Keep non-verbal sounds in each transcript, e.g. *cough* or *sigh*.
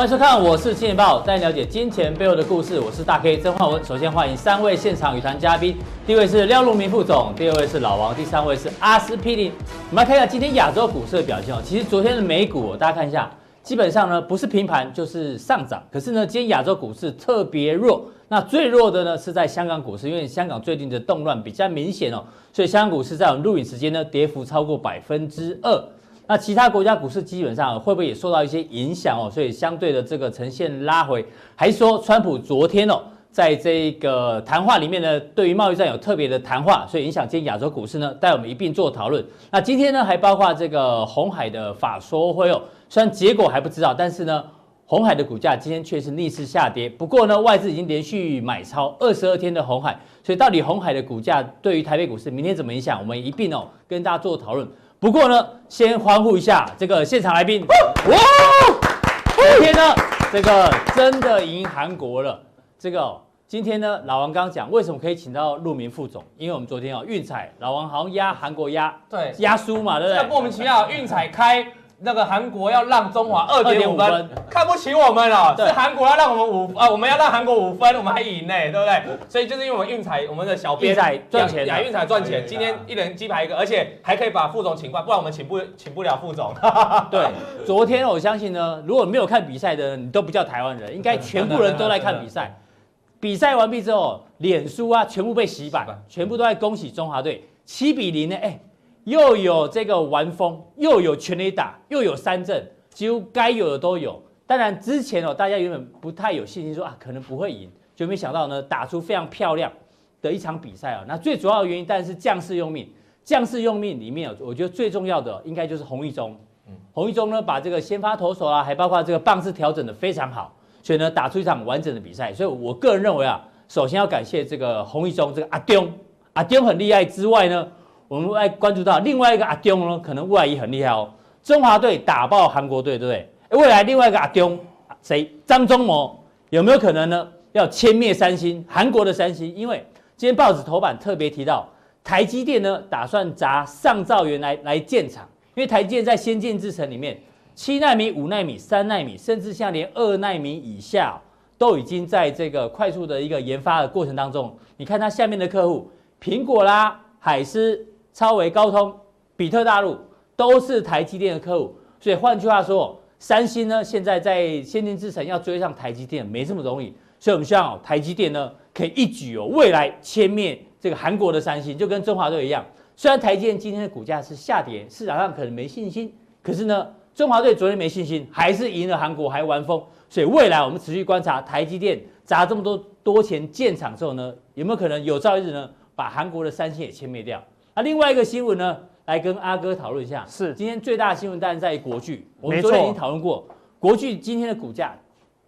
欢迎收看，我是金钱爆，带你了解金钱背后的故事。我是大 K 曾焕文。首先欢迎三位现场与谈嘉宾，第一位是廖路明副总，第二位是老王，第三位是阿司匹林。我们来看一下今天亚洲股市的表现哦。其实昨天的美股，大家看一下，基本上呢不是平盘就是上涨。可是呢，今天亚洲股市特别弱。那最弱的呢是在香港股市，因为香港最近的动乱比较明显哦，所以香港股市在我们录影时间呢跌幅超过百分之二。那其他国家股市基本上会不会也受到一些影响哦？所以相对的这个呈现拉回，还是说川普昨天哦，在这个谈话里面呢，对于贸易战有特别的谈话，所以影响今天亚洲股市呢，带我们一并做讨论。那今天呢，还包括这个红海的法说会哦，虽然结果还不知道，但是呢，红海的股价今天却是逆势下跌。不过呢，外资已经连续买超二十二天的红海，所以到底红海的股价对于台北股市明天怎么影响？我们一并哦跟大家做讨论。不过呢，先欢呼一下这个现场来宾。哇！今天呢，这个真的赢韩国了。这个、哦、今天呢，老王刚刚讲为什么可以请到陆明副总，因为我们昨天哦运彩，老王好像压韩国压对压输嘛，对不对？莫名其妙运彩开。那个韩国要让中华二点五分，看不起我们了。是韩国要让我们五啊，我们要让韩国五分，我们还赢呢，对不对？所以就是因为我们运彩，我们的小编赚钱，亚运彩赚钱。今天一人鸡排一个，而且还可以把副总请过来，不然我们请不请不了副总。对，昨天我相信呢，如果没有看比赛的，你都不叫台湾人，应该全部人都来看比赛。*laughs* 比赛完毕之后，脸书啊全部被洗版，全部都在恭喜中华队七比零呢，哎。又有这个完封，又有全垒打，又有三振，几乎该有的都有。当然之前哦，大家原本不太有信心说啊，可能不会赢，就没想到呢，打出非常漂亮的一场比赛啊。那最主要的原因，当然是将士用命。将士用命里面，我觉得最重要的应该就是洪一中。洪一中呢，把这个先发投手啊，还包括这个棒次调整的非常好，所以呢，打出一场完整的比赛。所以我个人认为啊，首先要感谢这个洪一中，这个阿中，阿中很厉害之外呢。我们来关注到另外一个阿中呢，可能未来也很厉害哦。中华队打爆韩国队，对不对？未来另外一个阿中谁？张忠谋有没有可能呢？要歼灭三星，韩国的三星？因为今天报纸头版特别提到，台积电呢打算砸上兆元来来建厂，因为台积电在先进制程里面，七奈米、五奈米、三奈米，甚至像连二奈米以下，都已经在这个快速的一个研发的过程当中。你看它下面的客户，苹果啦、海思。超微、高通、比特大陆都是台积电的客户，所以换句话说，三星呢现在在先进制程要追上台积电没这么容易，所以我们希望哦，台积电呢可以一举哦，未来歼灭这个韩国的三星，就跟中华队一样。虽然台积电今天的股价是下跌，市场上可能没信心，可是呢，中华队昨天没信心，还是赢了韩国，还完封。所以未来我们持续观察台积电砸这么多多钱建厂之后呢，有没有可能有朝一日呢把韩国的三星也歼灭掉？那另外一个新闻呢，来跟阿哥讨论一下。是今天最大的新闻，当然在于国巨。我们昨天已经讨论过，国巨今天的股价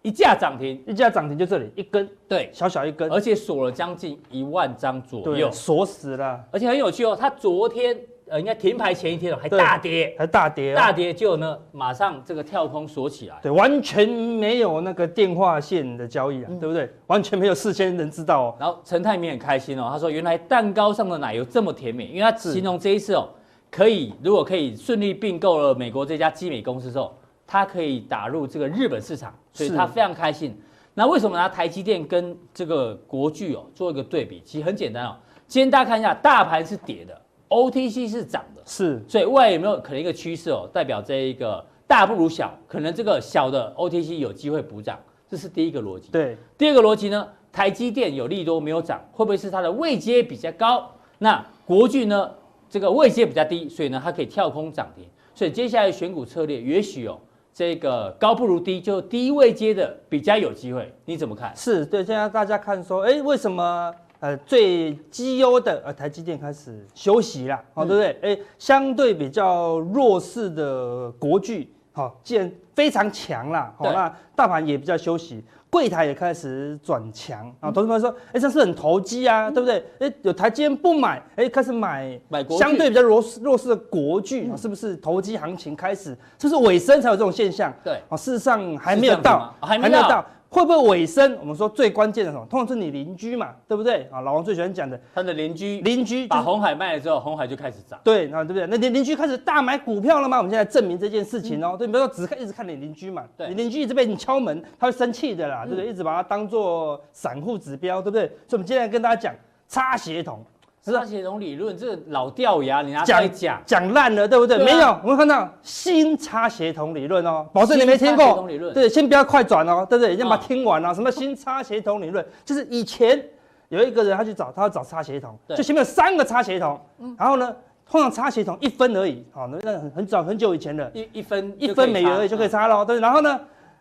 一价涨停，一价涨停就这里一根，对，小小一根，而且锁了将近一万张左右，锁死了。而且很有趣哦，它昨天。呃，应该停牌前一天还大跌，还大跌，大跌就呢，马上这个跳空锁起来，对，完全没有那个电话线的交易啊，嗯、对不对？完全没有事先人知道哦。然后陈泰明很开心哦，他说原来蛋糕上的奶油这么甜美，因为他形容这一次哦，可以如果可以顺利并购了美国这家基美公司之后，他可以打入这个日本市场，所以他非常开心。那为什么拿台积电跟这个国巨哦做一个对比？其实很简单哦，今天大家看一下，大盘是跌的。OTC 是涨的，是，所以未来有没有可能一个趋势哦？代表这一个大不如小，可能这个小的 OTC 有机会补涨，这是第一个逻辑。对，第二个逻辑呢？台积电有利多没有涨，会不会是它的位阶比较高？那国巨呢？这个位阶比较低，所以呢它可以跳空涨停。所以接下来选股策略也许哦，这个高不如低，就低位阶的比较有机会。你怎么看？是对，现在大家看说，哎，为什么？呃，最绩优的呃，台积电开始休息了，好、对不对？哎，相对比较弱势的国巨，好、哦，既然非常强啦，好、哦，那大盘也比较休息，柜台也开始转强啊。同学们说，哎，这是很投机啊，嗯、对不对？哎，有台积电不买，哎，开始买买相对比较弱弱势的国巨、嗯，是不是投机行情开始？是不是尾声才有这种现象？对，啊，事实上还没有到，还没有到。会不会尾声？我们说最关键的什么？通常是你邻居嘛，对不对？啊，老王最喜欢讲的，他的邻居，邻居把红海卖了之后，红海就开始涨。对，那对不对？那邻邻居开始大买股票了吗？我们现在证明这件事情哦、喔。对，比如说只看一直看你邻居嘛，对，你邻居一直被你敲门，他会生气的啦，对不对？一直把它当做散户指标，对不对？所以我们今天来跟大家讲差协同。差协同理论，这老掉牙，你拿出来讲讲烂了，对不对？对啊、没有，我们看到新差协同理论哦，保证你没听过。对，先不要快转哦，对不对？先把它听完啊。什么新差协同理论？就是以前有一个人他去找，他要找差协同，就前面有三个差协同，然后呢，通常差协同一分而已，好，那那很很早很久以前的，一一分一分美元而已就可以差了，对。然后呢，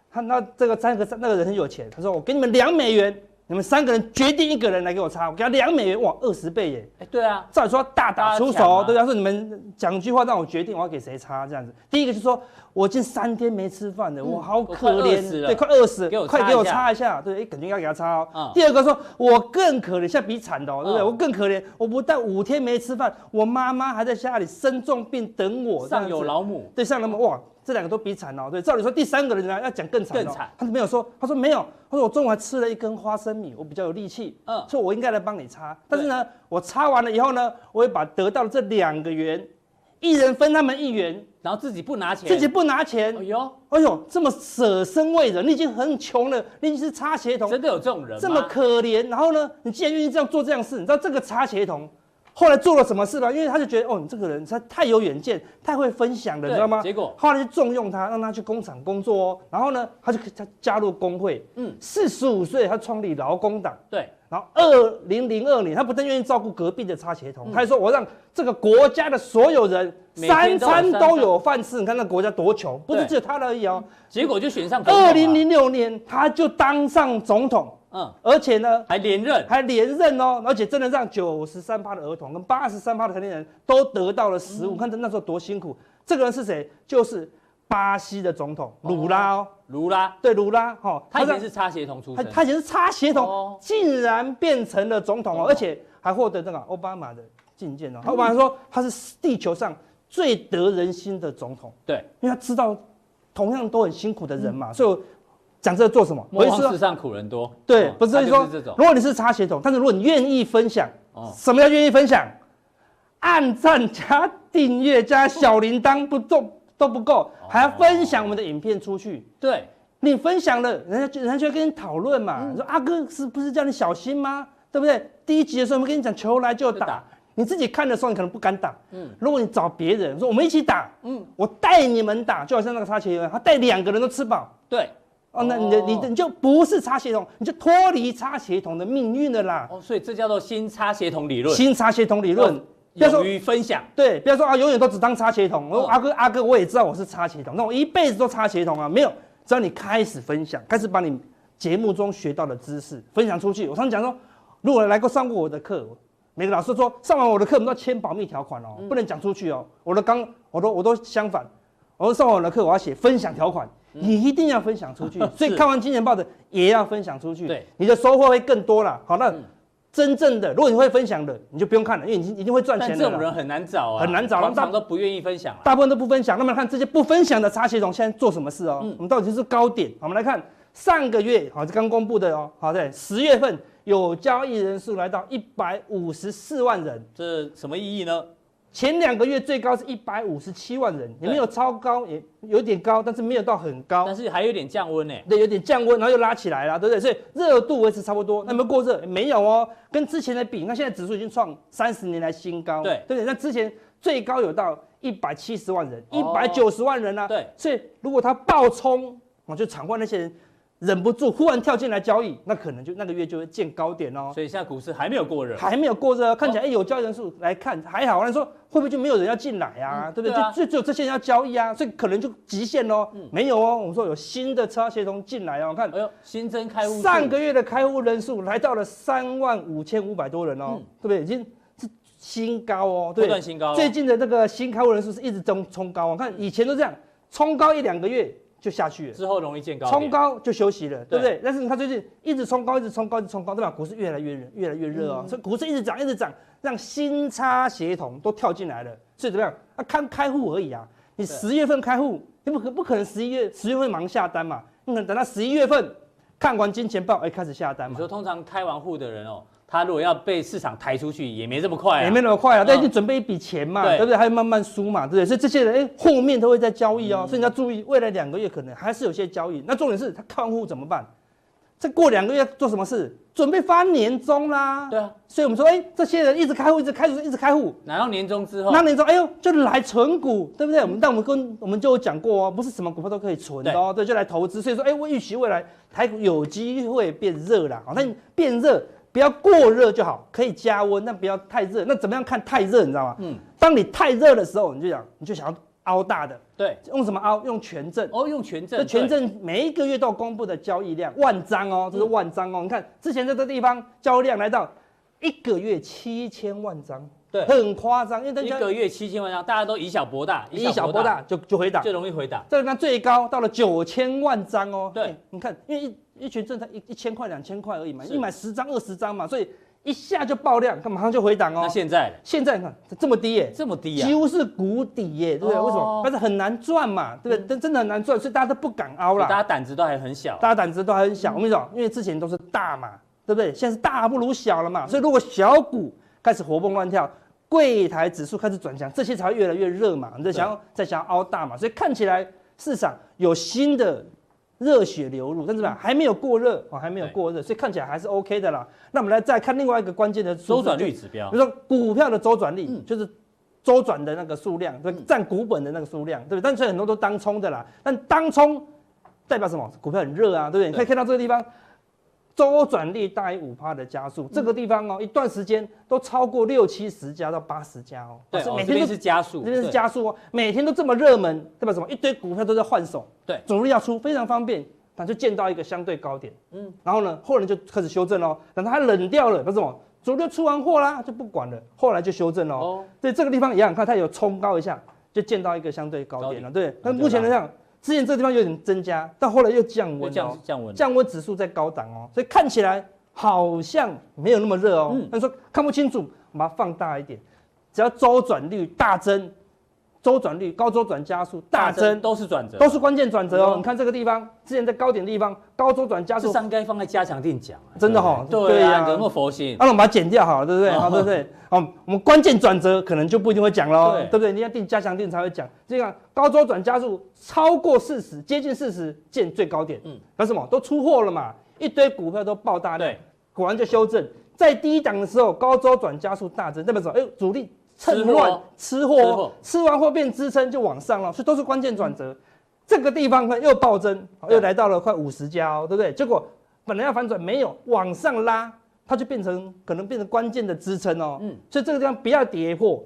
他那这个三个那个人很有钱，他说我给你们两美元。你们三个人决定一个人来给我擦，我给他两美元，哇，二十倍耶！哎，对啊，照理说大打出手，啊、对啊，说你们讲句话让我决定我要给谁擦这样子。第一个就是说我已经三天没吃饭了，我好可怜，对，快饿死了，快给我擦一下，对，哎，肯定要给他擦哦。第二个说我更可怜，现在比惨的哦，对不对？我更可怜，我不但五天没吃饭，我妈妈还在家里生重病等我，上有老母，对，上有老母，哇。这两个都比惨哦，对，照理说第三个人呢要讲更惨，更惨，他没有说，他说没有，他说我中午还吃了一根花生米，我比较有力气，嗯，所以我应该来帮你擦，但是呢，我擦完了以后呢，我会把得到的这两个元，一人分他们一元，然后自己不拿钱，自己不拿钱，哎呦，哎呦，这么舍身为人，你已经很穷了，你已经是擦鞋童，真的有这种人吗？这么可怜，然后呢，你既然愿意这样做这样事，你知道这个差协同。后来做了什么事呢？因为他就觉得，哦，你这个人他太有远见，太会分享了，你知道吗？结果后来就重用他，让他去工厂工作哦。然后呢，他就他加入工会。嗯，四十五岁他创立劳工党。对。然后二零零二年，他不但愿意照顾隔壁的差协同，嗯、他还说我让这个国家的所有人三餐都有饭吃。你看那国家多穷，不是只有他而已哦。结果就选上。二零零六年他就当上总统。嗯，而且呢，还连任，还连任哦，而且真的让九十三趴的儿童跟八十三趴的成年人都得到了食物。嗯、看他那时候多辛苦。这个人是谁？就是巴西的总统卢拉哦，卢拉，对，卢拉哈，他以前是差协同出身，他以前是差协同，竟然变成了总统哦，而且还获得这个奥巴马的觐见哦。奥巴马说他是地球上最得人心的总统，对，因为他知道同样都很辛苦的人嘛，所以。讲这个做什么？我意思世上苦人多。对，不是说，如果你是擦鞋桶，但是如果你愿意分享，什么叫愿意分享？按赞加订阅加小铃铛不都都不够，还要分享我们的影片出去。对，你分享了，人家就人家就会跟你讨论嘛。你说阿哥是不是叫你小心吗？对不对？第一集的时候我们跟你讲，球来就打，你自己看的时候你可能不敢打。嗯，如果你找别人说我们一起打，嗯，我带你们打，就好像那个差协同，他带两个人都吃饱。对。哦，那你的你的你就不是差协同，你就脱离差协同的命运了啦。哦，所以这叫做新差协同理论。新差协同理论，勇于分享。对，不要说啊，永远都只当差协同。我说阿哥阿哥，我也知道我是差协同，那我一辈子都差协同啊，没有。只要你开始分享，开始把你节目中学到的知识分享出去。我常常讲说，如果来过上过我的课，每个老师说上完我的课，我们都要签保密条款哦，不能讲出去哦。我的刚，我都我都相反，我说上完我的课，我要写分享条款。你一定要分享出去，所以看完《金钱报》的也要分享出去，对，你的收获会更多了。好，那真正的，如果你会分享的，你就不用看了，因为你一定会赚钱的。但这种人很难找啊，很难找，通常都不愿意分享，大部分都不分享。那么看这些不分享的差协同现在做什么事哦？我们到底是高点？我们来看上个月，好，是刚公布的哦。好，在，十月份有交易人数来到一百五十四万人，这什么意义呢？前两个月最高是一百五十七万人，也没有超高，也有点高，但是没有到很高，但是还有点降温呢。对，有点降温，然后又拉起来了，对不对？所以热度维持差不多。那有没有过热？没有哦，跟之前的比，那现在指数已经创三十年来新高，对，对不对？那之前最高有到一百七十万人，一百九十万人呢、啊。对，所以如果它爆冲，我就场外那些人。忍不住忽然跳进来交易，那可能就那个月就会见高点哦。所以现在股市还没有过热，还没有过热，看起来哎有交易人数来看还好。那说会不会就没有人要进来啊？对不对？就就只有这些人要交易啊，所以可能就极限喽。没有哦，我们说有新的车协同进来哦。看，哎呦，新增开户，上个月的开户人数来到了三万五千五百多人哦，对不对？已经是新高哦，对，新高。最近的这个新开户人数是一直增冲高，我看以前都这样，冲高一两个月。就下去了，之后容易见高，冲高就休息了，对不对？但是它最近一直冲高，一直冲高，一直冲高，对吧？股市越来越热，越来越热哦。所以股市一直涨，一直涨，让新差协同都跳进来了。所以怎么样？啊，看开户而已啊。你十月份开户，你不可不可能十一月十月份忙下单嘛？你可能等到十一月份看完金钱豹，哎，开始下单嘛。你说通常开完户的人哦，他如果要被市场抬出去，也没这么快啊，也没那么快啊，但是准备一笔钱嘛，对不对？还要慢慢输嘛，对不对？所以这些人，哎，后面都会在交易哦，所以你要注意，未来两个月可能还是有些交易。那重点是他看户怎么办？再过两个月做什么事？准备发年终啦。对啊，所以我们说，哎，这些人一直开户，一直开户，一直开户，拿到年终之后，拿年终，哎呦，就来存股，对不对？我们但我们跟我们就有讲过哦，不是什么股票都可以存的哦，对，就来投资。所以说，哎，我预期未来台股有机会变热啦。好，那你变热不要过热就好，可以加温，但不要太热。那怎么样看太热？你知道吗？嗯，当你太热的时候，你就想，你就想要。凹大的，对，用什么凹？用权证哦，用权证。这权证每一个月都公布的交易量，万张哦，这是万张哦。你看之前这个地方交易量来到一个月七千万张，对，很夸张。因为一个月七千万张，大家都以小博大，以小博大就就回档，最容易回档。这个呢最高到了九千万张哦。对，你看，因为一一权证才一一千块两千块而已嘛，一买十张二十张嘛，所以。一下就爆量，它马上就回档哦。那现在？现在你看这么低耶，这么低啊，几乎是谷底耶，对不对？为什么？但是很难赚嘛，对不对？但真的很难赚，所以大家都不敢凹了。大家胆子都还很小，大家胆子都还很小。我跟你说，因为之前都是大嘛，对不对？现在是大不如小了嘛，所以如果小股开始活蹦乱跳，柜台指数开始转强，这些才会越来越热嘛。你在想要再想要凹大嘛，所以看起来市场有新的。热血流入，但是吧，还没有过热哦，还没有过热，所以看起来还是 OK 的啦。那我们来再看另外一个关键的周转率指标，比如说股票的周转率，就是周转的那个数量，对，占股本的那个数量，对不对？但是很多都当冲的啦，但当冲代表什么？股票很热啊，对不对？你可以看到这个地方。周转率大于五趴的加速，这个地方哦，一段时间都超过六七十家到八十家哦。对，每天都是加速，这边是加速哦，每天都这么热门，对吧？什么一堆股票都在换手，对，主力要出非常方便，那就见到一个相对高点，嗯，然后呢，后来就开始修正喽，等它冷掉了，那什么主力出完货啦，就不管了，后来就修正喽。哦，对，这个地方一样，看它有冲高一下，就见到一个相对高点了，对。那目前来讲。之前这个地方有点增加，到后来又降温，降降温，降温指数在高档哦，所以看起来好像没有那么热哦。但说看不清楚，我们把它放大一点，只要周转率大增。周转率高，周转加速大增，都是转折，都是关键转折哦。你看这个地方，之前在高点的地方，高周转加速，这应该放在加强定讲，真的哈。对呀，有那么佛心。那我们把它剪掉好了，对不对？好，对不对？好，我们关键转折可能就不一定会讲喽，对不对？你要定加强定才会讲。这样高周转加速超过四十，接近四十见最高点。嗯，那什么？都出货了嘛，一堆股票都爆大量，果然就修正。在低档的时候，高周转加速大增，代表什么？哎，主力。趁乱吃货，吃完货变支撑就往上了，所以都是关键转折。这个地方又暴增，又来到了快五十家哦，对不对？结果本来要反转没有，往上拉，它就变成可能变成关键的支撑哦。嗯，所以这个地方不要跌破，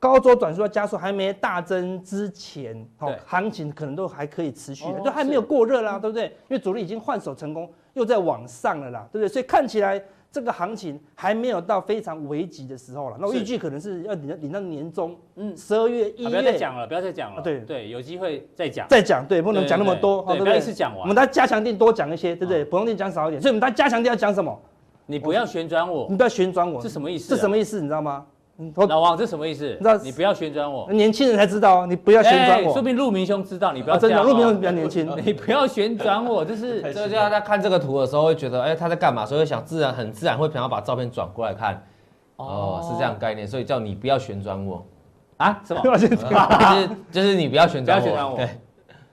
高周转速要加速，还没大增之前，哦，行情可能都还可以持续，就还没有过热啦，对不对？因为主力已经换手成功，又在往上了啦，对不对？所以看起来。这个行情还没有到非常危急的时候了，那我预计可能是要领到领到年终，嗯，十二月一月。不要再讲了，不要再讲了。对对，有机会再讲。再讲，对，不能讲那么多，对，不要一次讲完。我们大家加强店多讲一些，对不对？普通店讲少一点，所以我们大家加强店要讲什么？你不要旋转我，你不要旋转我，是什么意思？是什么意思？你知道吗？老王，这什么意思？你知道？你不要旋转我，年轻人才知道。你不要旋转我，说不定陆明兄知道。你不要真的，陆明兄比较年轻。*laughs* 你不要旋转我，这是这就大家看这个图的时候会觉得，哎，他在干嘛？所以想自然很自然会想要把照片转过来看。哦，是这样概念，所以叫你不要旋转我啊？什么？就是就是你不要旋转我。对，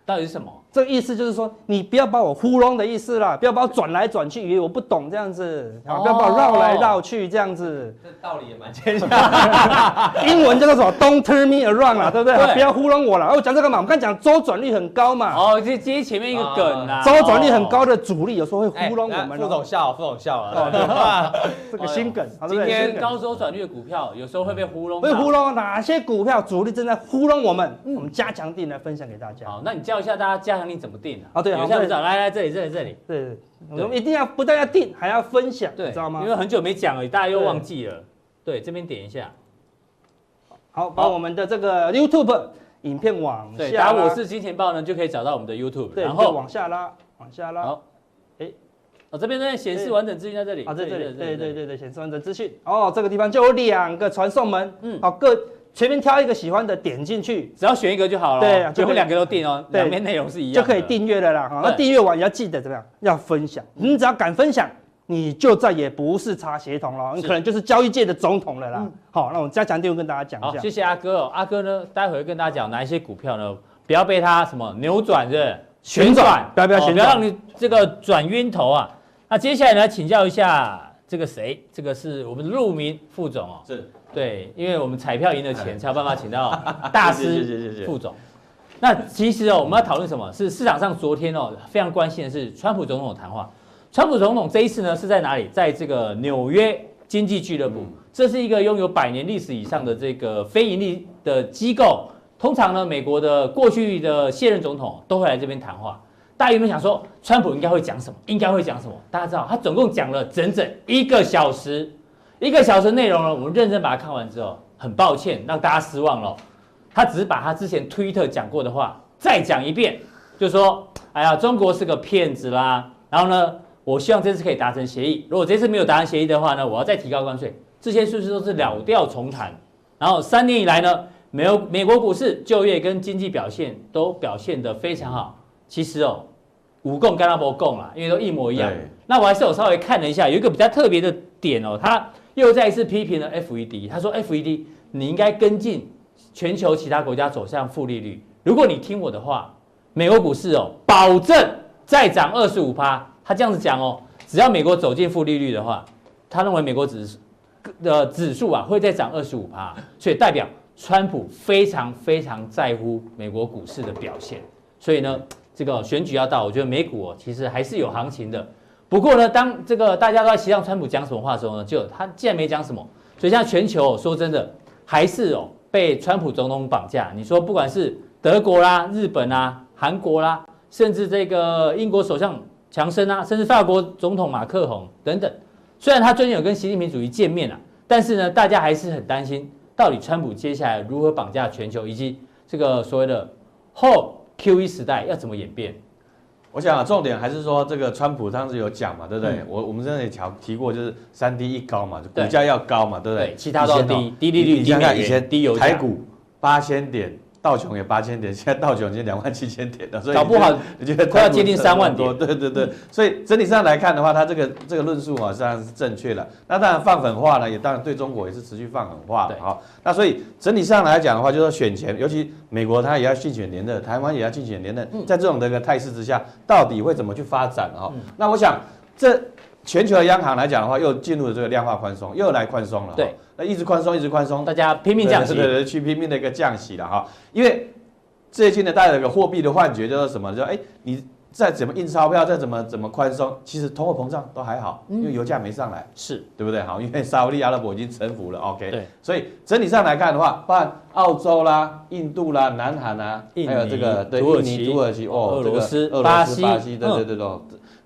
到底是什么？这个意思就是说，你不要把我糊弄的意思啦，不要把我转来转去，以为我不懂这样子，不要把我绕来绕去这样子。这道理也蛮牵强。*laughs* 英文叫做什么？Don't turn me around 啦，对不对？不要糊弄我了。我讲这个嘛，我们刚才讲周转率很高嘛。哦，就接前面一个梗啊。周转率很高的主力有时候会糊弄我们。副总笑，副总笑了。*laughs* 这个新梗。今天高周转率的股票有时候会被糊弄。被糊弄哪些股票主力正在糊弄我们？我们加强錠来分享给大家。好，那你教一下大家加强錠怎么定啊？哦，对，好，校长，来来这里，这里，这里，对，我们一定要不但要定，还要分享，对，知道吗？因为很久没讲了，大家又忘记了。对，这边点一下，好，把我们的这个 YouTube 影片往下，打我是金钱豹呢，就可以找到我们的 YouTube，然后往下拉，往下拉。好，哎，哦，这边在显示完整资讯在这里，啊，在这里，对对对对，显示完整资讯。哦，这个地方就有两个传送门，嗯，好，各随便挑一个喜欢的点进去，只要选一个就好了。对，就两个都订哦，两边内容是一样，就可以订阅了啦。好，那订阅完要记得怎么样？要分享。你只要敢分享，你就再也不是查协同了，你可能就是交易界的总统了啦。好，那我加强錠跟大家讲一下。谢谢阿哥哦，阿哥呢，待会会跟大家讲哪一些股票呢？不要被他什么扭转的旋转，不要不要旋转，不要让你这个转晕头啊。那接下来呢，请教一下。这个谁？这个是我们的陆明副总哦。是，对，因为我们彩票赢了钱，才有办法请到 *laughs* 大师副总。那其实哦，我们要讨论什么？是市场上昨天哦非常关心的是川普总统的谈话。川普总统这一次呢是在哪里？在这个纽约经济俱乐部，这是一个拥有百年历史以上的这个非盈利的机构。通常呢，美国的过去的卸任总统都会来这边谈话。大家有没有想说，川普应该会讲什么？应该会讲什么？大家知道，他总共讲了整整一个小时，一个小时内容呢，我们认真把它看完之后，很抱歉让大家失望了。他只是把他之前推特讲过的话再讲一遍，就说：“哎呀，中国是个骗子啦。”然后呢，我希望这次可以达成协议。如果这次没有达成协议的话呢，我要再提高关税。这些是不是都是老调重弹？然后三年以来呢，没有美国股市就业跟经济表现都表现得非常好。其实哦。五共跟他不共啦，因为都一模一样。那我还是有稍微看了一下，有一个比较特别的点哦，他又再一次批评了 FED。他说 FED 你应该跟进全球其他国家走向负利率。如果你听我的话，美国股市哦，保证再涨二十五趴。他这样子讲哦，只要美国走进负利率的话，他认为美国指的指数啊会再涨二十五趴，所以代表川普非常非常在乎美国股市的表现。所以呢。这个选举要到，我觉得美股哦，其实还是有行情的。不过呢，当这个大家都在期待川普讲什么话的时候呢，就他既然没讲什么，所以现在全球说真的还是哦被川普总统绑架。你说不管是德国啦、日本啦、韩国啦，甚至这个英国首相强生啊，甚至法国总统马克宏等等，虽然他最近有跟习近平主席见面了，但是呢，大家还是很担心，到底川普接下来如何绑架全球，以及这个所谓的后。Q E 时代要怎么演变？我想啊，重点还是说这个川普当时有讲嘛，对不对？嗯、我我们之前也提提过，就是三低一高嘛，就股价要高嘛，对不对？对，其他都低，低利率、低美元、以前低油价，台股八千点。道琼也八千点，现在道琼已经两万七千点了，所以搞不好你觉得快要接近三万多。对对对，所以整体上来看的话，它这个这个论述啊，实际上是正确的。那当然放狠话呢，也当然对中国也是持续放狠话的。好，那所以整体上来讲的话，就是说选前，尤其美国它也要竞选连任，台湾也要竞选连任，在这种的一个态势之下，到底会怎么去发展哈？那我想这。全球的央行来讲的话，又进入了这个量化宽松，又来宽松了。对，那一直宽松，一直宽松，大家拼命降息，对对对，去拼命的一个降息了哈。因为最近呢，大家有个货币的幻觉，就是什么？就哎，你再怎么印钞票，再怎么怎么宽松，其实通货膨胀都还好，因为油价没上来，是对不对？好，*laughs* 因为沙乌地阿拉伯已经臣服了，OK。对，所以整体上来看的话，包含澳洲啦、印度啦、南韩啊，还有这个对印尼、土耳其哦，俄罗斯、俄罗斯、巴西，对对对对。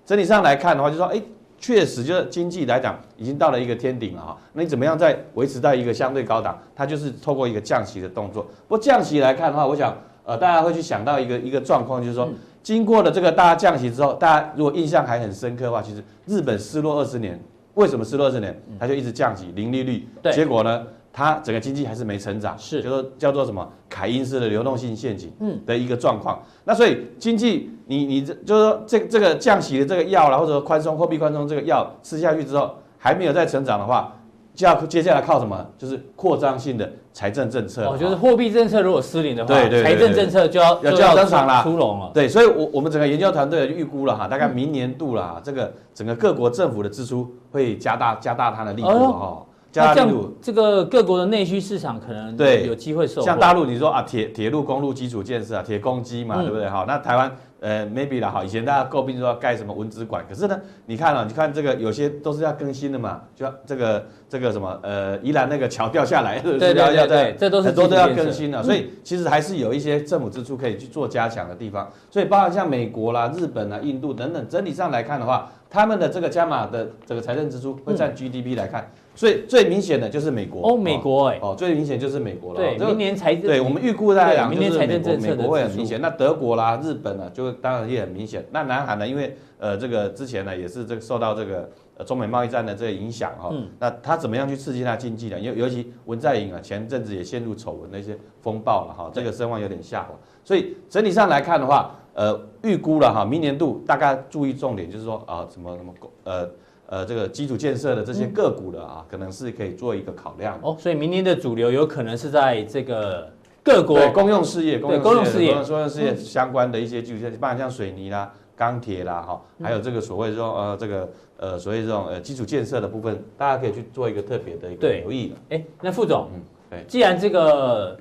整体上来看的话，就说哎。确实，就是经济来讲，已经到了一个天顶了哈。那你怎么样再维持在一个相对高档？它就是透过一个降息的动作。不过降息来看的话，我想，呃，大家会去想到一个一个状况，就是说，经过了这个大家降息之后，大家如果印象还很深刻的话，其实日本失落二十年，为什么失落二十年？它就一直降息，零利率，对，结果呢？它整个经济还是没成长，是，就说叫做什么凯因斯的流动性陷阱，嗯，的一个状况。嗯、那所以经济，你你这就是说这这个降息的这个药啦，或者说宽松货币宽松这个药吃下去之后，还没有再成长的话，就要接下来靠什么？就是扩张性的财政政策。哦，就是货币政策如果失灵的话，对对，财政政策就要要就要登场了，出笼了。对，所以我我们整个研究团队预估了哈，大概明年度了哈，这个整个各国政府的支出会加大加大它的力度哈。哦那这样，这个各国的内需市场可能对有机会受。像大陆，你说啊，铁铁路、公路基础建设啊，铁公鸡嘛，对不对？好，那台湾呃，maybe 啦，好，以前大家诟病说要盖什么文资馆，可是呢，你看啊，你看这个有些都是要更新的嘛，就这个这个什么呃，宜兰那个桥掉下来，对对对，这都是很多都要更新的，所以其实还是有一些政府支出可以去做加强的地方。所以包括像美国啦、日本啦、印度等等，整体上来看的话，他们的这个加码的这个财政支出会占 GDP 来看。所以最明显的就是美国哦，美国哎，哦，最明显就是美国了。对，明年财政，对我们预估来讲，明年财政政策美国会很明显。那德国啦、日本呢，就当然也很明显。那南韩呢，因为呃这个之前呢也是这个受到这个呃中美贸易战的这个影响哈，那他怎么样去刺激他经济呢？尤尤其文在寅啊，前阵子也陷入丑闻的一些风暴了哈，这个声望有点下滑。所以整体上来看的话，呃，预估了哈，明年度大概注意重点就是说啊，什么什么呃。呃，这个基础建设的这些个股的啊，可能是可以做一个考量哦。所以明年的主流有可能是在这个各国公用事业、公用事业、公用事业相关的一些基础建设，包括像水泥啦、钢铁啦，哈，还有这个所谓这种呃这个呃所谓这种呃基础建设的部分，大家可以去做一个特别的一个留意。哎，那副总，嗯，对，既然这个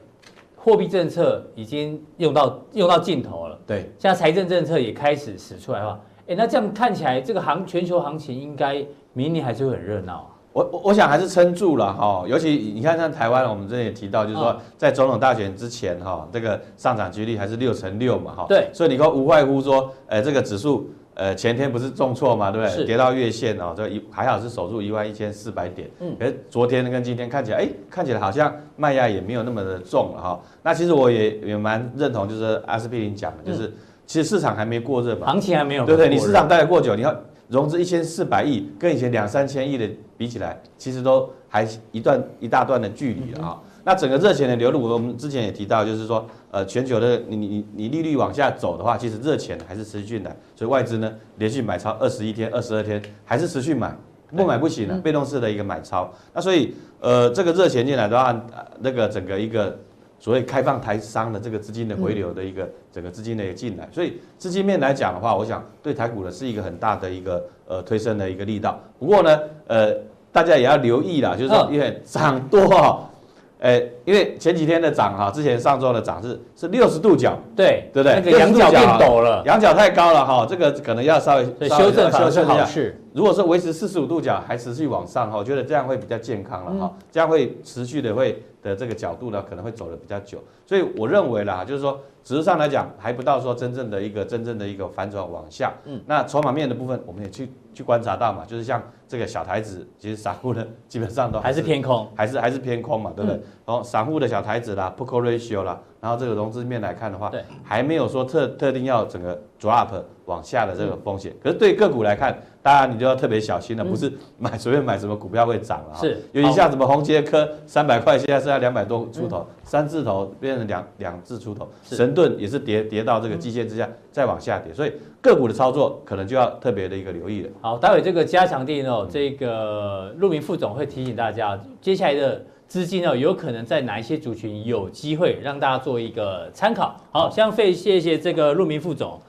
货币政策已经用到用到尽头了，对，现在财政政策也开始使出来的话。哎，那这样看起来，这个行全球行情应该明年还是会很热闹啊。我我我想还是撑住了哈，尤其你看像台湾，我们这里也提到，就是说在总统大选之前哈，这个上涨几率还是六成六嘛哈。对。所以你说无外乎说，呃，这个指数呃前天不是重挫嘛，对不对？跌到月线哦，这一还好是守住一万一千四百点。嗯。可是昨天跟今天看起来，哎，看起来好像卖压也没有那么的重了哈。那其实我也也蛮认同，就是阿司匹林讲的，就是。其实市场还没过热吧，行情还没有，对不对？你市场待得过久，你要融资一千四百亿，跟以前两三千亿的比起来，其实都还一段一大段的距离了啊。那整个热钱的流入，我们之前也提到，就是说，呃，全球的你你你利率往下走的话，其实热钱还是持续进来，所以外资呢连续买超二十一天、二十二天，还是持续买，不买不行了，被动式的一个买超。那所以，呃，这个热钱进来的话，那个整个一个。所谓开放台商的这个资金的回流的一个整个资金的一个进来，所以资金面来讲的话，我想对台股呢是一个很大的一个呃推升的一个力道。不过呢，呃，大家也要留意啦，就是说因为涨多哈，*laughs* 呃，因为前几天的涨哈，之前上周的涨是是六十度角，对对不对？那个羊角变陡了，羊角太高了哈，这个可能要稍微修正修正一下。如果说维持四十五度角还持续往上哈，我觉得这样会比较健康了哈，这样会持续的会。的这个角度呢，可能会走得比较久，所以我认为啦，就是说，指数上来讲，还不到说真正的一个真正的一个反转往下。嗯，那筹码面的部分，我们也去去观察到嘛，就是像这个小台子，其实散户呢，基本上都还是，偏空，还是还是偏空嘛，对不对？嗯、然后散户的小台子啦 Call Ratio 啦，然后这个融资面来看的话，对，还没有说特特定要整个 drop 往下的这个风险。嗯、可是对个股来看，当然你就要特别小心了，不是买 *laughs* 随便买什么股票会涨了哈。是，尤其像什么宏杰科三百块，现在剩下两百多出头，三字头变成两两字出头，神盾也是跌跌到这个季线之下，再往下跌，所以个股的操作可能就要特别的一个留意了。好，待会这个加强地哦，这个陆明副总会提醒大家，接下来的资金哦，有可能在哪一些族群有机会让大家做一个参考。好，相费谢谢这个陆明副总。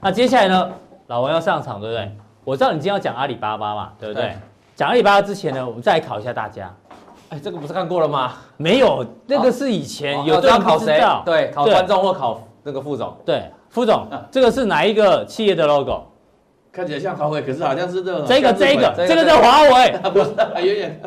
那接下来呢，老王要上场，对不对？我知道你今天要讲阿里巴巴嘛，对不对？讲阿里巴巴之前呢，我们再来考一下大家。哎，这个不是看过了吗？没有，那个是以前有要考谁？对，考观众或考那个副总。对，副总，这个是哪一个企业的 logo？看起来像华为，可是好像是这个。这个，这个，这个叫华为。*laughs* 不是，远远。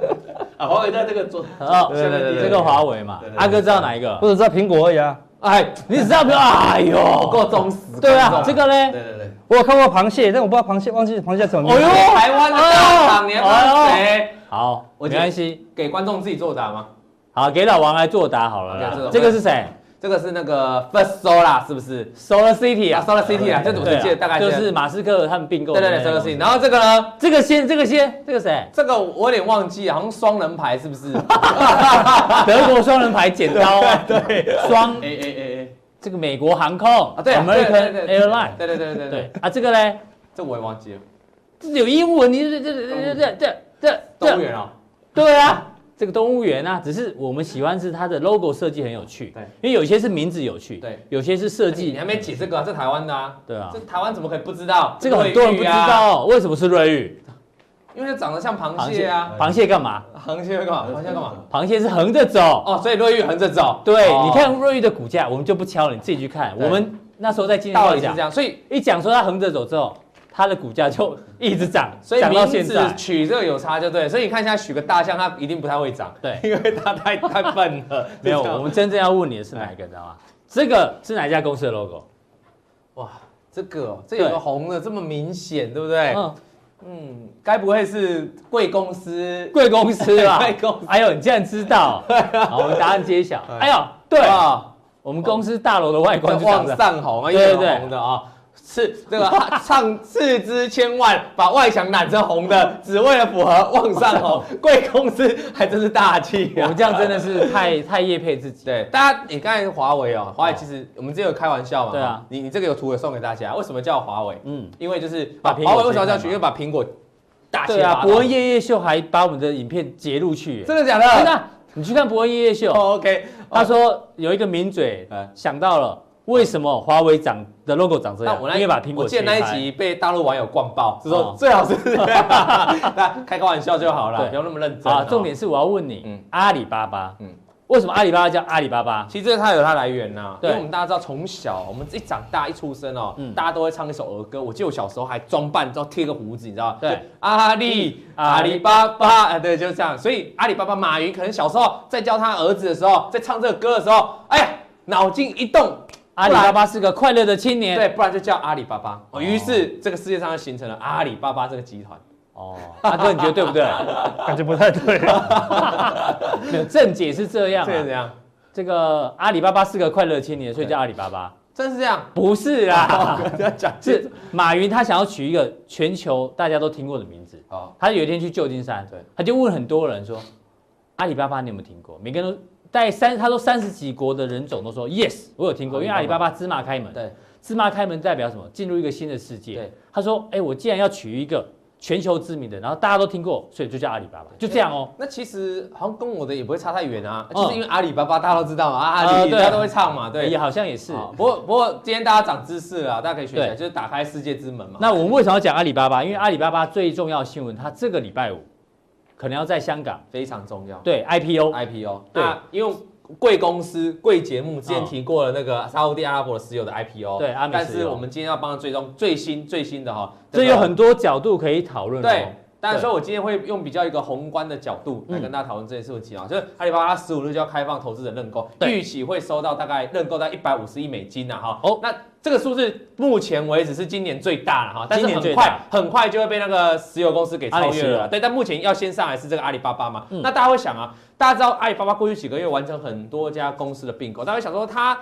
啊，华为在这个做。哦，对对对，这个华为嘛。阿哥知道哪一个？不是知道苹果而已啊。哎，你只知道苹果？哎呦，够忠实。对啊，这个呢？对对对。我有看过螃蟹，但我不知道螃蟹，忘记螃蟹怎么名。哦呦，台湾的大厂年吗？谁？好，没关系，给观众自己作答吗？好，给老王来作答好了。这个是谁？这个是那个 First Solar 是不是？Solar City 啊，Solar City 啊，这我记得大概就是马斯克他们并购。对对对，Solar City。然后这个呢？这个先，这个先，这个谁？这个我有点忘记，好像双人牌是不是？*laughs* 德国双人牌剪刀啊，*laughs* 对，双 A A A A。这个美国航空啊，对，American Airline，对对对对对。啊，这个呢？这我也忘记了。这有英文，你这这这这这这这动物园啊？对啊。这个动物园啊，只是我们喜欢是它的 logo 设计很有趣，对，因为有些是名字有趣，对，有些是设计。你还没解这个，这台湾的啊，对啊，这台湾怎么可以不知道？这个很多人不知道，为什么是瑞玉？因为它长得像螃蟹啊，螃蟹干嘛？螃蟹干嘛？螃蟹干嘛？螃蟹是横着走哦，所以瑞玉横着走。对，你看瑞玉的股价，我们就不敲了，你自己去看。我们那时候在今年讲这样，所以一讲说它横着走之后。它的股价就一直涨，*laughs* 所以名字取这个有差就对。所以你看，现在取个大象，它一定不太会涨，*laughs* 对，因为它太太笨了。没有，我们真正要问你的是哪一个，知道吗？这个是哪一家公司的 logo？哇，这个这有个红的这么明显，对不对？嗯，嗯，该不会是贵公司？贵公司吧？*laughs* 贵公司。哎呦，你竟然知道？好，我们答案揭晓。哎呦，对啊，我们公司大楼的外观就往上红啊，对对对，红的啊。是这个 *laughs* 唱斥资千万把外墙染成红的，只为了符合往 *laughs* 上红。贵公司还真是大气，我们这样真的是太太业配自己。对，大家，你刚才华为哦，华为其实我们之前有开玩笑嘛。对啊，你你这个有图也送给大家。为什么叫华为？嗯，因为就是把华为为什么叫取？因为把苹果大气。对啊，博恩夜夜秀还把我们的影片截录去。真的假的？真的。你去看博恩夜夜秀。OK，他说有一个名嘴想到了。为什么华为长的 logo 长这样？我应该把苹果。我记得那一集被大陆网友逛爆，是说最好是 *laughs* 开个玩笑就好了，不用那么认真。啊，重点是我要问你，阿里巴巴，嗯，为什么阿里巴巴叫阿里巴巴？其实这它有它来源呐，因为我们大家知道，从小我们一长大一出生哦，大家都会唱一首儿歌。我记得我小时候还装扮，之后贴个胡子，你知道对，阿里阿里巴巴，哎，对，就是这样。所以阿里巴巴马云可能小时候在教他儿子的时候，在唱这个歌的时候，哎呀，脑筋一动。阿里巴巴是个快乐的青年，对，不然就叫阿里巴巴。哦，于是这个世界上就形成了阿里巴巴这个集团。哦，阿哥，你觉得对不对？感觉不太对。*laughs* 没有，正解是这样。这样？这个阿里巴巴是个快乐青年，所以叫阿里巴巴。真是这样？不是啦，*laughs* 是马云他想要取一个全球大家都听过的名字。哦，他有一天去旧金山，对，他就问很多人说：“阿里巴巴你有没有听过？”每个人都。在三，他说三十几国的人种都说 yes，我有听过，因为阿里巴巴芝麻开门，对，芝麻开门代表什么？进入一个新的世界。对，他说，哎、欸，我既然要取一个全球知名的，然后大家都听过，所以就叫阿里巴巴，就这样哦。那其实好像跟我的也不会差太远啊，就是因为阿里巴巴大家都知道嘛，阿里大家都会唱嘛，对，也好像也是。不过不过今天大家长知识了，大家可以学起来，就是打开世界之门嘛。那我们为什么要讲阿里巴巴？因为阿里巴巴最重要新闻，它这个礼拜五可能要在香港，非常重要。对，IPO，IPO，对，因为。贵公司、贵节目之前提过了那个沙乌地阿拉伯的石油的 IPO，对，但是我们今天要帮他追踪最新最新的哈，这有很多角度可以讨论。对，当然说我今天会用比较一个宏观的角度来跟大家讨论这件事情啊，就是阿里巴巴十五日就要开放投资者认购，预期会收到大概认购在一百五十亿美金呐哈。哦，那。这个数字目前为止是今年最大了哈，但是很快很快就会被那个石油公司给超越了。对，但目前要先上来是这个阿里巴巴嘛？那大家会想啊，大家知道阿里巴巴过去几个月完成很多家公司的并购，大家会想说它。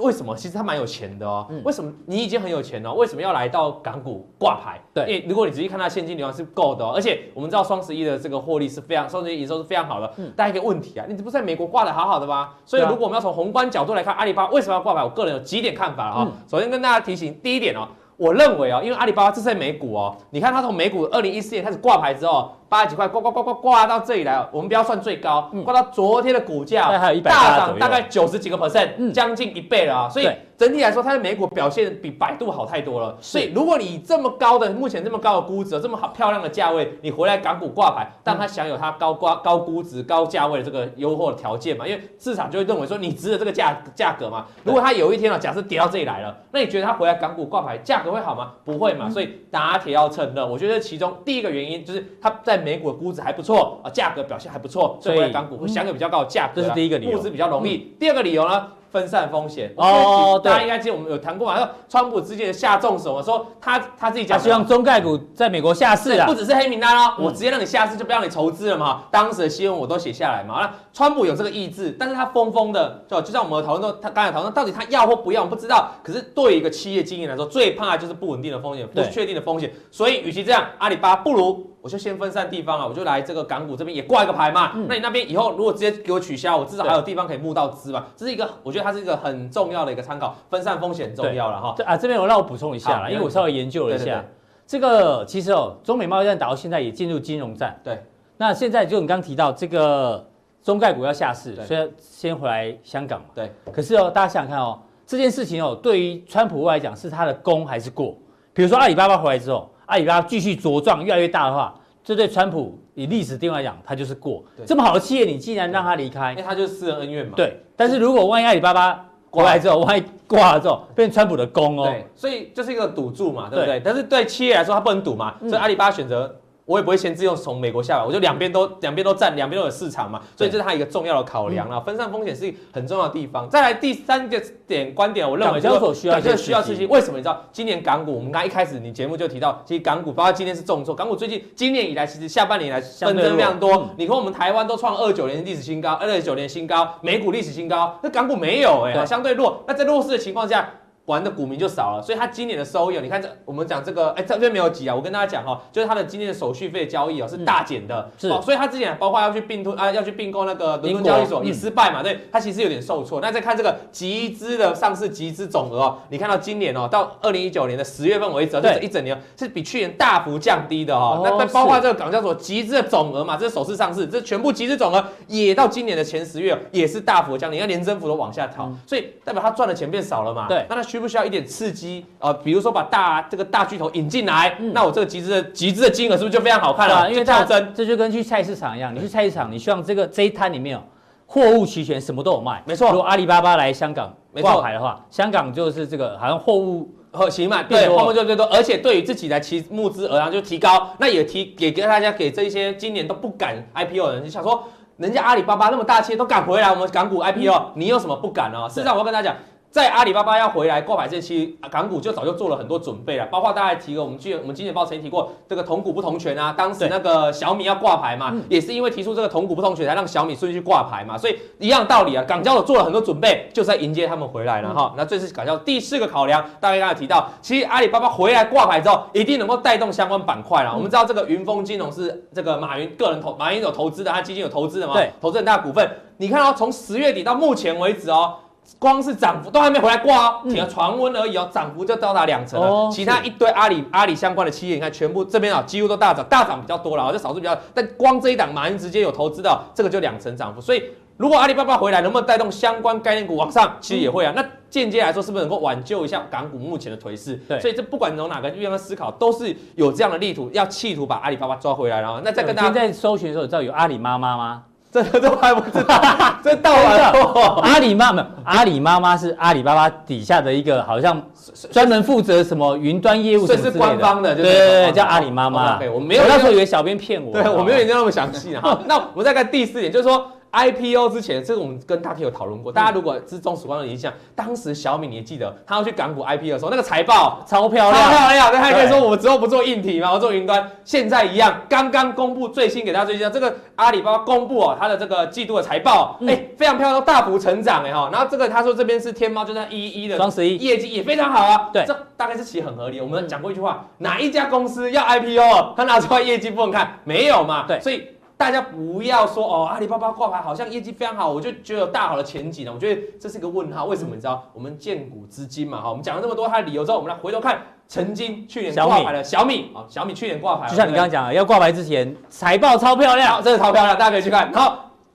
为什么？其实他蛮有钱的哦。为什么你已经很有钱了？为什么要来到港股挂牌？对，因为如果你仔细看它现金流量是够的哦，而且我们知道双十一的这个获利是非常，双十一营收是非常好的。嗯，大家一个问题啊，你这不是在美国挂的好好的吗？所以如果我们要从宏观角度来看阿里巴巴为什么要挂牌，我个人有几点看法啊。首先跟大家提醒，第一点哦，我认为啊，因为阿里巴巴这是在美股哦，你看它从美股二零一四年开始挂牌之后。八十几块挂挂挂挂挂到这里来了，我们不要算最高，挂到昨天的股价大涨大概九十几个 percent，将近一倍了啊！所以整体来说，它在美股表现比百度好太多了。所以如果你这么高的目前这么高的估值，这么好漂亮的价位，你回来港股挂牌，但它享有它高挂高估值高价位的这个优厚的条件嘛？因为市场就会认为说你值得这个价价格嘛。如果它有一天啊，假设跌到这里来了，那你觉得它回来港股挂牌价格会好吗？不会嘛。所以打铁要趁热，我觉得其中第一个原因就是它在。美股的估值还不错啊，价格表现还不错，所以来港股会享有比较高的价格，这是第一个理由，估值比较容易。第二个理由呢？分散风险哦，大家应该记得我们有谈过嘛？说川普之前的下重手嘛，说他他自己讲，他希望中概股在美国下市啊，不只是黑名单哦，我直接让你下市就不让你筹资了嘛。当时的新闻我都写下来嘛。那川普有这个意志，但是他疯疯的，就就像我们讨论说，他刚才讨论到底他要或不要，我们不知道。可是对一个企业经营来说，最怕的就是不稳定的风险，不确定的风险。所以与其这样，阿里巴巴不如我就先分散地方啊，我就来这个港股这边也挂一个牌嘛。那你那边以后如果直接给我取消，我至少还有地方可以募到资嘛。这是一个我觉得。它是一个很重要的一个参考，分散风险很重要了哈。啊，这边我让我补充一下啦，因为我稍微研究了一下，这个其实哦，中美贸易战打到现在也进入金融战。对，那现在就你刚提到这个中概股要下市，所以先回来香港嘛。对。可是哦，大家想想看哦，这件事情哦，对于川普来讲是他的功还是过？比如说阿里巴巴回来之后，阿里巴巴继续茁壮越来越大的话，这对川普以历史定位来讲，他就是过。这么好的企业，你既然让他离开，因为他就是私人恩怨嘛。对。但是如果万一阿里巴巴过来之后，万一挂了之后，变成川普的功哦，对，所以就是一个赌注嘛，对不对？但是对企业来说，他不能赌嘛，所以阿里巴巴选择我也不会先自用从美国下来，我就两边都两边都占，两边都有市场嘛，所以这是它一个重要的考量啊。分散风险是很重要的地方。再来第三个点观点，我认为交所需要需要刺激。为什么你知道？今年港股，我们刚一开始你节目就提到，其实港股包括今天是重挫，港股最近今年以来其实下半年来纷争非常多。你看我们台湾都创二九年历史新高，二九年新高，美股历史新高，那港股没有哎，相对弱。那在弱势的情况下。玩的股民就少了，所以他今年的收益，你看这我们讲这个，哎，这边没有挤啊，我跟大家讲哈，就是他的今年的手续费交易哦是大减的，是，哦所以他之前包括要去并吞啊，要去并购那个伦敦交易所也失败嘛，对，他其实有点受挫。那再看这个集资的上市集资总额哦，你看到今年哦，到二零一九年的十月份为止，这一整年是比去年大幅降低的哦。那包括这个港交所集资的总额嘛，这是首次上市，这全部集资总额也到今年的前十月也是大幅降低，你看连增幅都往下调，所以代表他赚的钱变少了嘛。对，那他需不需要一点刺激？啊呃，比如说把大这个大巨头引进来，嗯、那我这个集资的集资的金额是不是就非常好看了？啊、因为跳增，这就跟去菜市场一样，你去菜市场，你希望这个这一摊里面有货物齐全，什么都有卖。没错，如果阿里巴巴来香港挂牌的话，香港就是这个好像货物和行嘛，对，货物就最多，而且对于自己来其募资额就提高，那也提给给大家给这些今年都不敢 IPO 的人，就想说人家阿里巴巴那么大企业都敢回来，我们港股 IPO，、嗯、你有什么不敢呢？事实上，我要跟大家讲。在阿里巴巴要回来挂牌这期，港股就早就做了很多准备了，包括大家提过，我们去我们金钱报曾经提过这个同股不同权啊，当时那个小米要挂牌嘛，也是因为提出这个同股不同权才让小米顺利去挂牌嘛，所以一样道理啊，港交所做了很多准备，就是在迎接他们回来了哈。那这是港交第四个考量，大概刚才提到，其实阿里巴巴回来挂牌之后，一定能够带动相关板块了。我们知道这个云峰金融是这个马云个人投，马云有投资的，他基金有投资的嘛，对，投资很大股份。你看哦，从十月底到目前为止哦。光是涨幅都还没回来挂哦，只要传闻而已哦，涨幅就到达两成了。哦、其他一堆阿里阿里相关的企业，你看全部这边啊，几乎都大涨，大涨比较多了，就少数比较。但光这一档，马云直接有投资的，这个就两成涨幅。所以如果阿里巴巴回来，能不能带动相关概念股往上？其实也会啊。嗯、那间接来说，是不是能够挽救一下港股目前的颓势？对。所以这不管从哪个地方思考，都是有这样的力图，要企图把阿里巴巴抓回来。然后，那再跟大家在搜寻的时候，你知道有阿里妈妈吗？这都还不知道，*laughs* 这到了阿里妈妈，阿里妈妈是阿里巴巴底下的一个，好像专门负责什么云端业务什么之类的，这是官方的，对对对，叫阿里妈妈。我没有，那时候以为小编骗我，对我没有研究那么详细啊。那我们再看第四点，就是说。IPO 之前，这个我们跟大家有讨论过。大家如果是忠实观众的印象，当时小米，你记得他要去港股 IPO 的时候，那个财报超漂亮，超漂亮。那他可以说我们之后不做硬体嘛，我做云端。现在一样，刚刚公布最新给大家最新的这个阿里巴巴公布哦，它的这个季度的财报，哎，非常漂亮，大幅成长哎哈。然后这个他说这边是天猫，就在一一的双十一业绩也非常好啊。对，这大概是其实很合理。我们讲过一句话，哪一家公司要 IPO，他拿出来业绩不能看，没有嘛？对，所以。大家不要说哦，阿里巴巴挂牌好像业绩非常好，我就觉得有大好的前景了。我觉得这是一个问号，为什么？你知道，我们建股资金嘛，哈，我们讲了这么多它的理由之后，我们来回头看曾经去年挂牌的小米啊，小米去年挂牌，就像你刚刚讲的，要挂牌之前财报超漂亮，真的超漂亮，大家可以去看。然后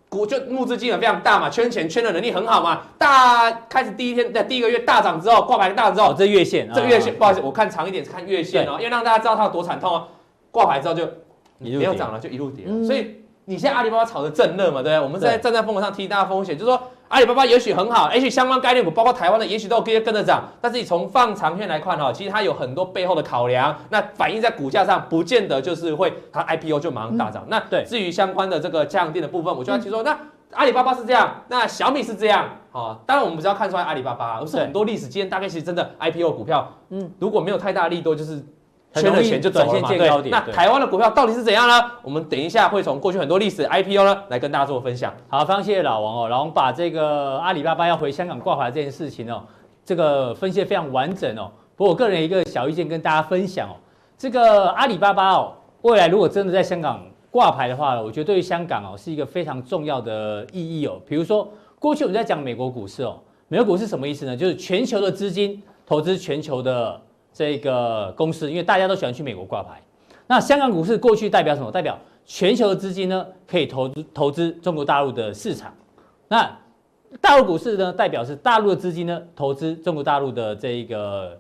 股就募资金额非常大嘛，圈钱圈的能力很好嘛，大开始第一天的第一个月大涨之后，挂牌大涨之后，这月线，这月线，不好意思，我看长一点是看月线哦，因为让大家知道它有多惨痛哦。挂牌之后就没有涨了，就一路跌，所以。你现在阿里巴巴炒得正热嘛，对不对？我们在站在风口上替大家风险，就是说阿里巴巴也许很好，也许相关概念股，包括台湾的，也许都可以跟着涨。但是你从放长线来看哈，其实它有很多背后的考量，那反映在股价上，不见得就是会它 IPO 就马上大涨。那对，至于相关的这个降电的部分，我就要提说，那阿里巴巴是这样，那小米是这样啊。当然我们不是要看出来阿里巴巴，而是很多历史经验，大概其实真的 IPO 股票，嗯，如果没有太大力度，就是。圈了钱就转线见高点。那台湾的股票到底是怎样呢？我们等一下会从过去很多历史 IPO 呢来跟大家做分享。好，非常谢谢老王哦。老王把这个阿里巴巴要回香港挂牌这件事情哦，这个分析得非常完整哦。不过我个人一个小意见跟大家分享哦，这个阿里巴巴哦，未来如果真的在香港挂牌的话，我觉得对于香港哦是一个非常重要的意义哦。比如说过去我们在讲美国股市哦，美国股市什么意思呢？就是全球的资金投资全球的。这个公司，因为大家都喜欢去美国挂牌，那香港股市过去代表什么？代表全球的资金呢，可以投资投资中国大陆的市场。那大陆股市呢，代表是大陆的资金呢，投资中国大陆的这一个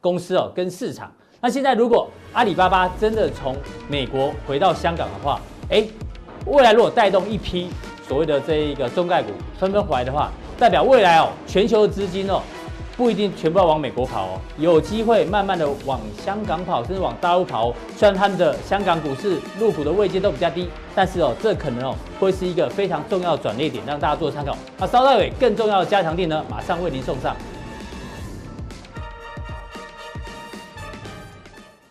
公司哦，跟市场。那现在如果阿里巴巴真的从美国回到香港的话，哎，未来如果带动一批所谓的这一个中概股纷纷回来的话，代表未来哦，全球的资金哦。不一定全部要往美国跑哦，有机会慢慢的往香港跑，甚至往大陆跑哦。虽然他们的香港股市入股的位阶都比较低，但是哦，这可能哦会是一个非常重要的转捩点，让大家做参考。那稍待会更重要的加强点呢，马上为您送上。